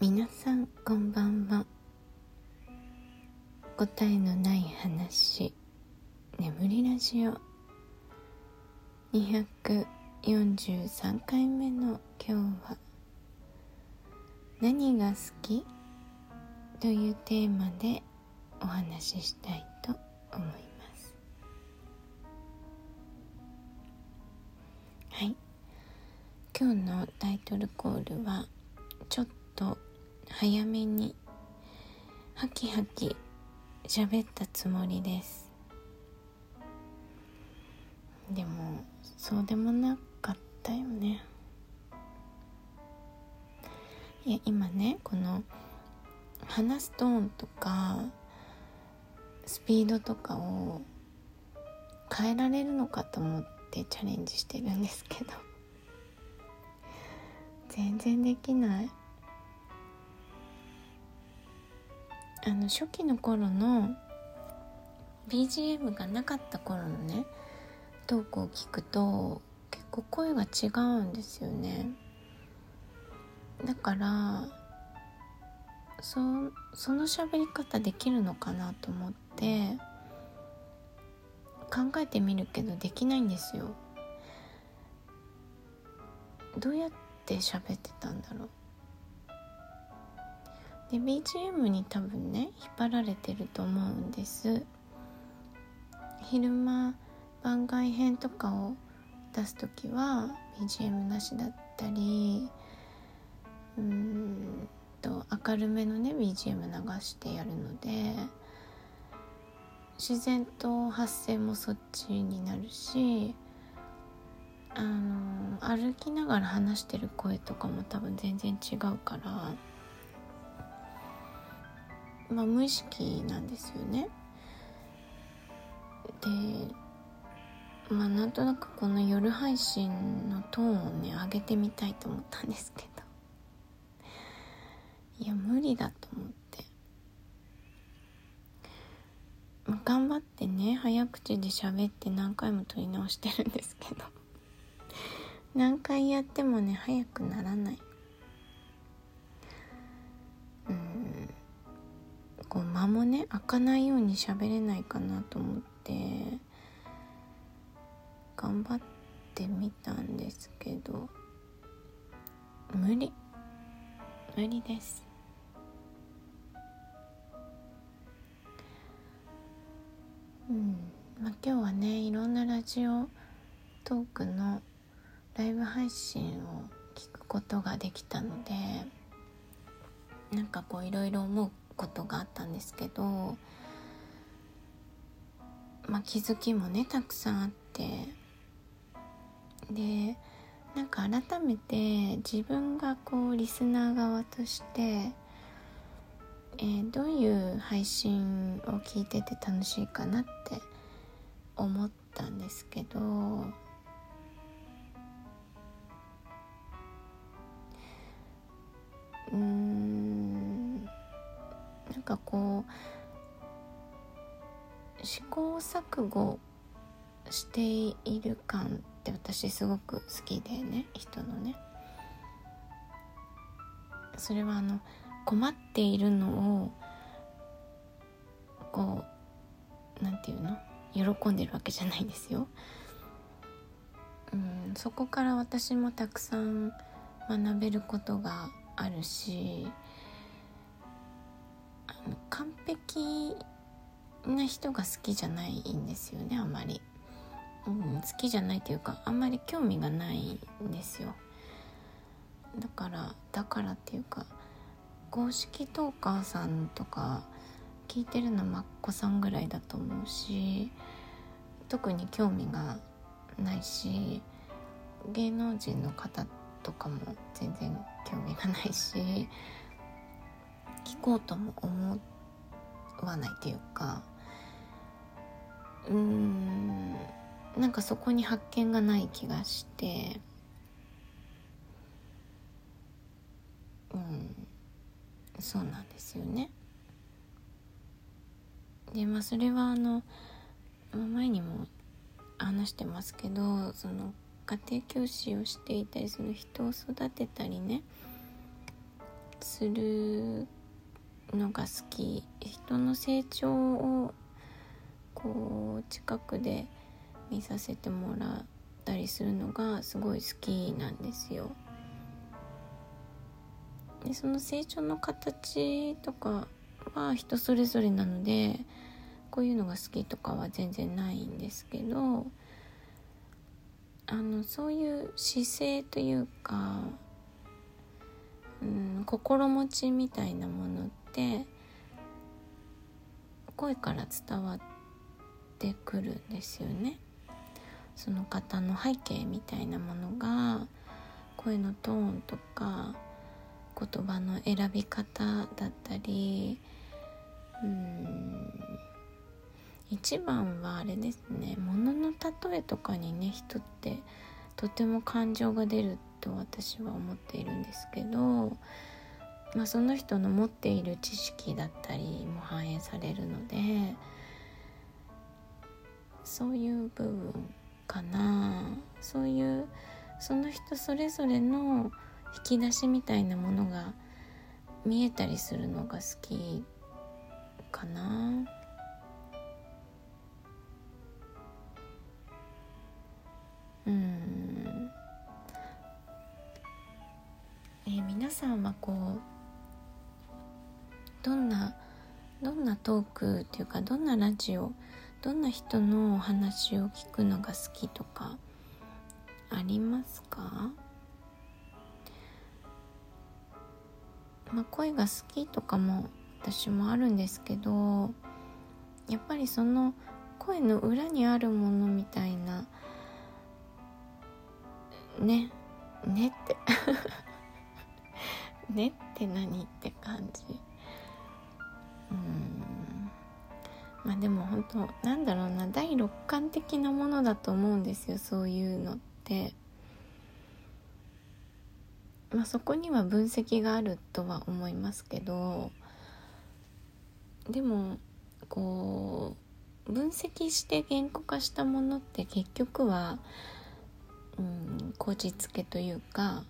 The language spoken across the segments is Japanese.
皆さんこんばんは。答えのない話。眠りラジオ。243回目の今日は「何が好き?」というテーマでお話ししたいと思います。はい。今日のタイトルコールはちょっと早めにハキハキ喋ったつもりです。でもそうでもなかったよね。いや今ねこの話すトーンとかスピードとかを変えられるのかと思ってチャレンジしてるんですけど。全然できない。あの初期の頃の BGM がなかった頃のねトークを聞くと結構声が違うんですよね。だからそその喋り方できるのかなと思って考えてみるけどできないんですよ。どうやって喋ってたんだろう。で BGM に多分ね引っ張られてると思うんです。昼間番外編とかを出す時は BGM なしだったりうんと明るめのね BGM 流してやるので自然と発声もそっちになるしあの歩きながら話してる声とかも多分全然違うからまあ無意識なんですよね。でまあなんとなくこの夜配信のトーンをね上げてみたいと思ったんですけど。いや無理だと思って、まあ、頑張ってね早口で喋って何回も撮り直してるんですけど。何回やってもね早くならない。こう間もね開かないように喋れないかなと思って頑張ってみたんですけど無理。無理です。うん。まあ今日はねいろんなラジオトークのライブ配信を聞くことができたのでなんかこういろいろ思うことがあったんですけど、まあ、気づきもねたくさんあって。でなんか改めて自分がこうリスナー側として、えー、どういう配信を聞いてて楽しいかなって思ったんですけどかこう試行錯誤している感って私すごく好きでね人のねそれはあの困っているのをこうなんていうの？喜んでるわけじゃないんですよ。うんそこから私もたくさん学べることがあるし完璧な人が好きじゃないんですよねあまり、うん、好きじゃないというかあんまり興味がないんですよ。だからだからっていうか公式トーカーさんとか聞いてるのまっこさんぐらいだと思うし特に興味がないし芸能人の方とかも全然興味がないし聞こうとも思ってわないっていうかうーんなんかそこに発見がない気がしてうんそうなんですよね。でまあそれはあの前にも話してますけどその家庭教師をしていたりその人を育てたりねするのが好き人の成長をこう近くで見させてもらったりするのがすごい好きなんですよ。でその成長の形とかは人それぞれなのでこういうのが好きとかは全然ないんですけどあのそういう姿勢というか、うん、心持ちみたいなものって声から伝わってくるんですよね。その方の背景みたいなものが声のトーンとか言葉の選び方だったりうん一番はあれですね物の例えとかにね人ってとても感情が出ると私は思っているんですけど、まあ、その人の持っている知識だったりも反映されるのでそういう部分かなそういうその人それぞれの引き出しみたいなものが見えたりするのが好きかな。うんえー、皆さんはこうどんなどんなトークっていうかどんなラジオどんな人のお話を聞くのが好きとかありますか？まあ、声が好きとかも私もあるんですけどやっぱりその声の裏にあるものみたいなねねって ねって何って感じ。まあでも本当なんだろうな第六感的なものだと思うんですよそういうのって。まあそこには分析があるとは思いますけどでもこう分析して言語化したものって結局はうんこじつけというか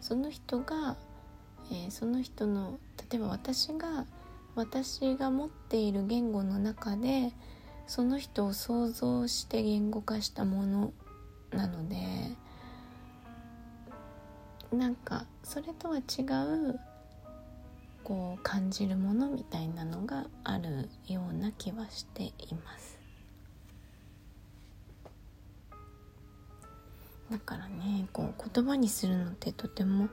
その人が、えー、その人の例えば私が私が持っている言語の中でその人を想像して言語化したものなのでなんかそれとは違うこう感じるものみたいなのがあるような気はしています。だからねこう言葉にするのってとても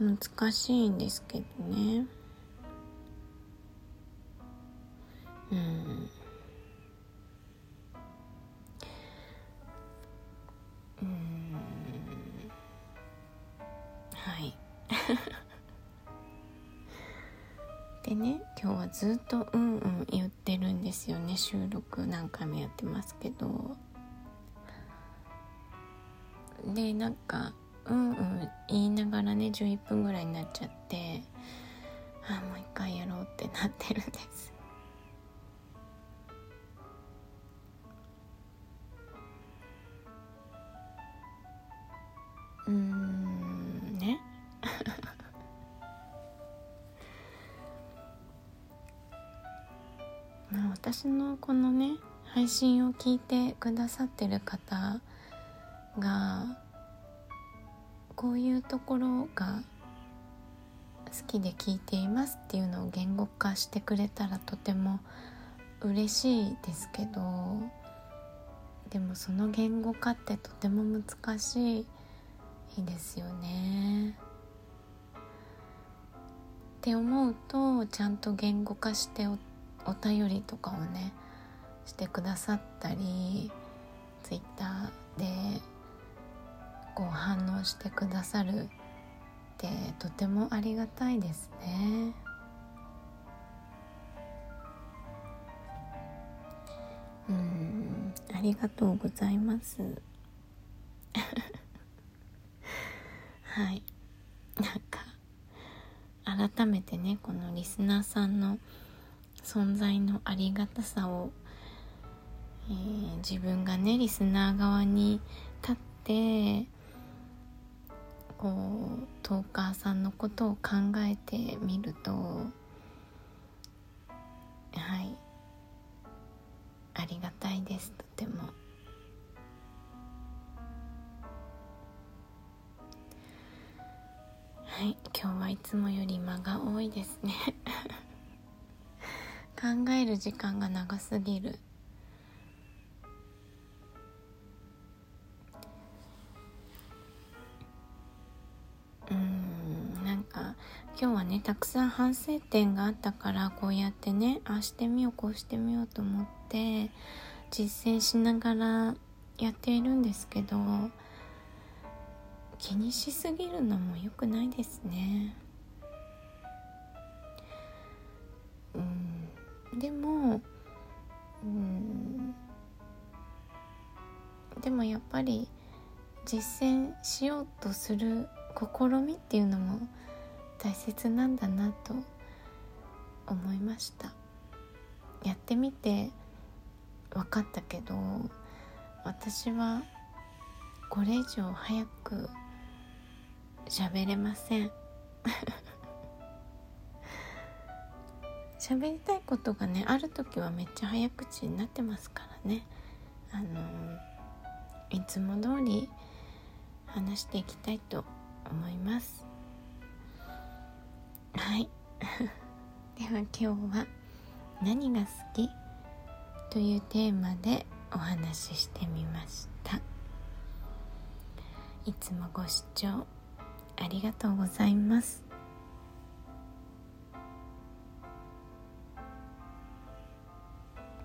難しいんですけどねうん。うん。はい。でね今日はずっと「うんうん」言ってるんですよね。収録何回もやってますけど。でなんかうんうん言いながらね11分ぐらいになっちゃってああもう一回やろうってなってるんです。うんね。まあ私のこのね配信を聞いてくださってる方がこういうところが好きで聞いていますっていうのを言語化してくれたらとても嬉しいですけどでもその言語化ってとても難しい。いいですよね。って思うとちゃんと言語化しておお便りとかをねしてくださったり Twitter でこう反応してくださるってとてもありがたいですね。うんありがとうございます。はい。なんか改めてねこのリスナーさんの存在のありがたさを、えー、自分がねリスナー側に立ってこうトーカーさんのことを考えてみるとはい。ありがたいです。とても。はい今日はいつもより間が多いですね。考える時間が長すぎる。うんなんか今日はねたくさん反省点があったからこうやってねああしてみようこうしてみようと思って実践しながらやっているんですけど気にしすぎるのも良くないですね。うん。でもうん。でもやっぱり実践しようとする試みっていうのも大切なんだなと思いました。やってみて分かったけど私はこれ以上早く喋れません。喋りたいことがねある時はめっちゃ早口になってますからね。あのいつも通り話していきたいと思います。はい。では今日は「何が好き?」というテーマでお話ししてみました。いつもご視聴ありがとうございます。